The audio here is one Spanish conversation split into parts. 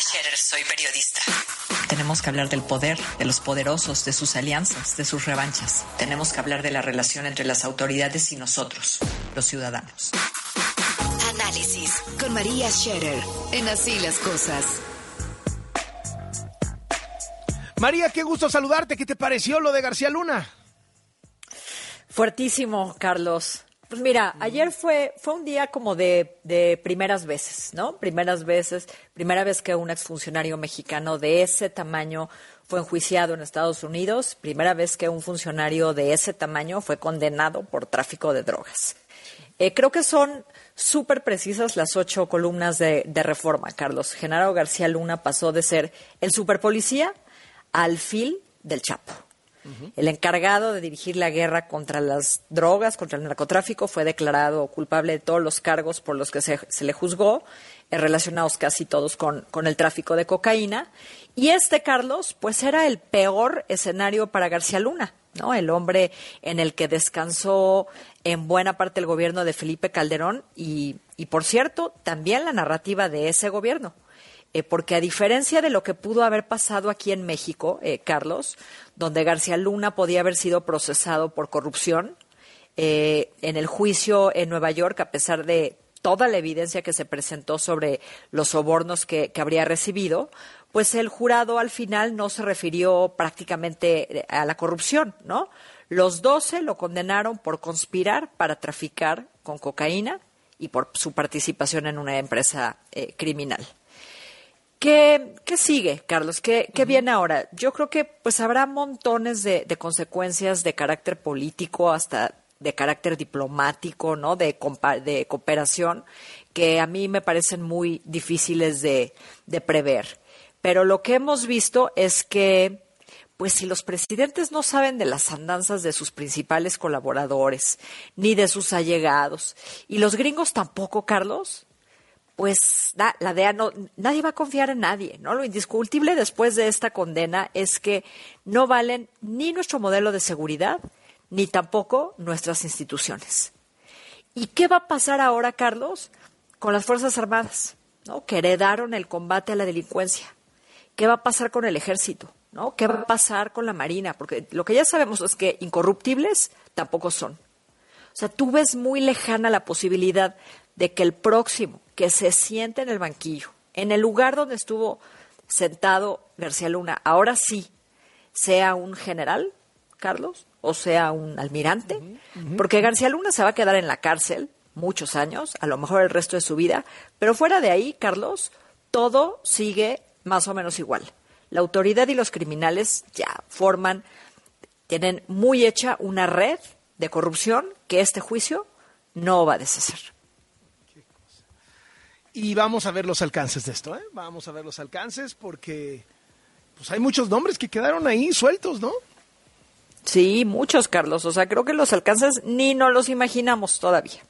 Scherer, soy periodista. Tenemos que hablar del poder, de los poderosos, de sus alianzas, de sus revanchas. Tenemos que hablar de la relación entre las autoridades y nosotros, los ciudadanos. Análisis con María Scherer en Así las Cosas. María, qué gusto saludarte. ¿Qué te pareció lo de García Luna? Fuertísimo, Carlos. Pues mira, ayer fue, fue un día como de, primeras veces, ¿no? Primeras veces, primera vez que un exfuncionario mexicano de ese tamaño fue enjuiciado en Estados Unidos, primera vez que un funcionario de ese tamaño fue condenado por tráfico de drogas. Eh, creo que son súper precisas las ocho columnas de, de reforma, Carlos. Genaro García Luna pasó de ser el superpolicía al fil del Chapo. El encargado de dirigir la guerra contra las drogas, contra el narcotráfico, fue declarado culpable de todos los cargos por los que se, le juzgó, eh, relacionados casi todos con, con, el tráfico de cocaína. Y este, Carlos, pues era el peor escenario para García Luna, ¿no? El hombre en el que descansó en buena parte el gobierno de Felipe Calderón y, y por cierto, también la narrativa de ese gobierno. Eh, porque a diferencia de lo que pudo haber pasado aquí en México, eh, Carlos, donde García Luna podía haber sido procesado por corrupción, eh, en el juicio en Nueva York, a pesar de toda la evidencia que se presentó sobre los sobornos que, que habría recibido, pues el jurado al final no se refirió prácticamente a la corrupción, ¿no? Los doce lo condenaron por conspirar para traficar con cocaína y por su participación en una empresa criminal. ¿Qué, ¿Qué, sigue, Carlos? ¿Qué, qué viene ahora? Yo creo que pues habrá montones de, de, consecuencias de carácter político hasta de carácter diplomático, ¿no? De, de cooperación que a mí me parecen muy difíciles de, de prever. Pero lo que hemos visto es que pues si los presidentes no saben de las andanzas de sus principales colaboradores, ni de sus allegados, y los gringos tampoco, Carlos, pues la DEA no, nadie va a confiar en nadie, ¿no? Lo indiscutible después de esta condena es que no valen ni nuestro modelo de seguridad, ni tampoco nuestras instituciones. ¿Y qué va a pasar ahora, Carlos, con las Fuerzas Armadas, ¿no? que heredaron el combate a la delincuencia? ¿Qué va a pasar con el ejército? ¿no? ¿Qué va a pasar con la Marina? Porque lo que ya sabemos es que incorruptibles tampoco son. O sea, tú ves muy lejana la posibilidad de que el próximo que se siente en el banquillo, en el lugar donde estuvo sentado García Luna, ahora sí, sea un general, Carlos, o sea un almirante, uh -huh. porque García Luna se va a quedar en la cárcel muchos años, a lo mejor el resto de su vida, pero fuera de ahí, Carlos, todo sigue más o menos igual. La autoridad y los criminales ya forman, tienen muy hecha una red de corrupción que este juicio no va a deshacer. Y vamos a ver los alcances de esto, ¿eh? Vamos a ver los alcances porque pues hay muchos nombres que quedaron ahí sueltos, ¿no? Sí, muchos, Carlos. O sea, creo que los alcances ni nos los imaginamos todavía.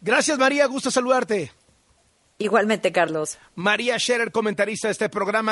Gracias, María. Gusto saludarte. Igualmente, Carlos. María Scherer, comentarista de este programa.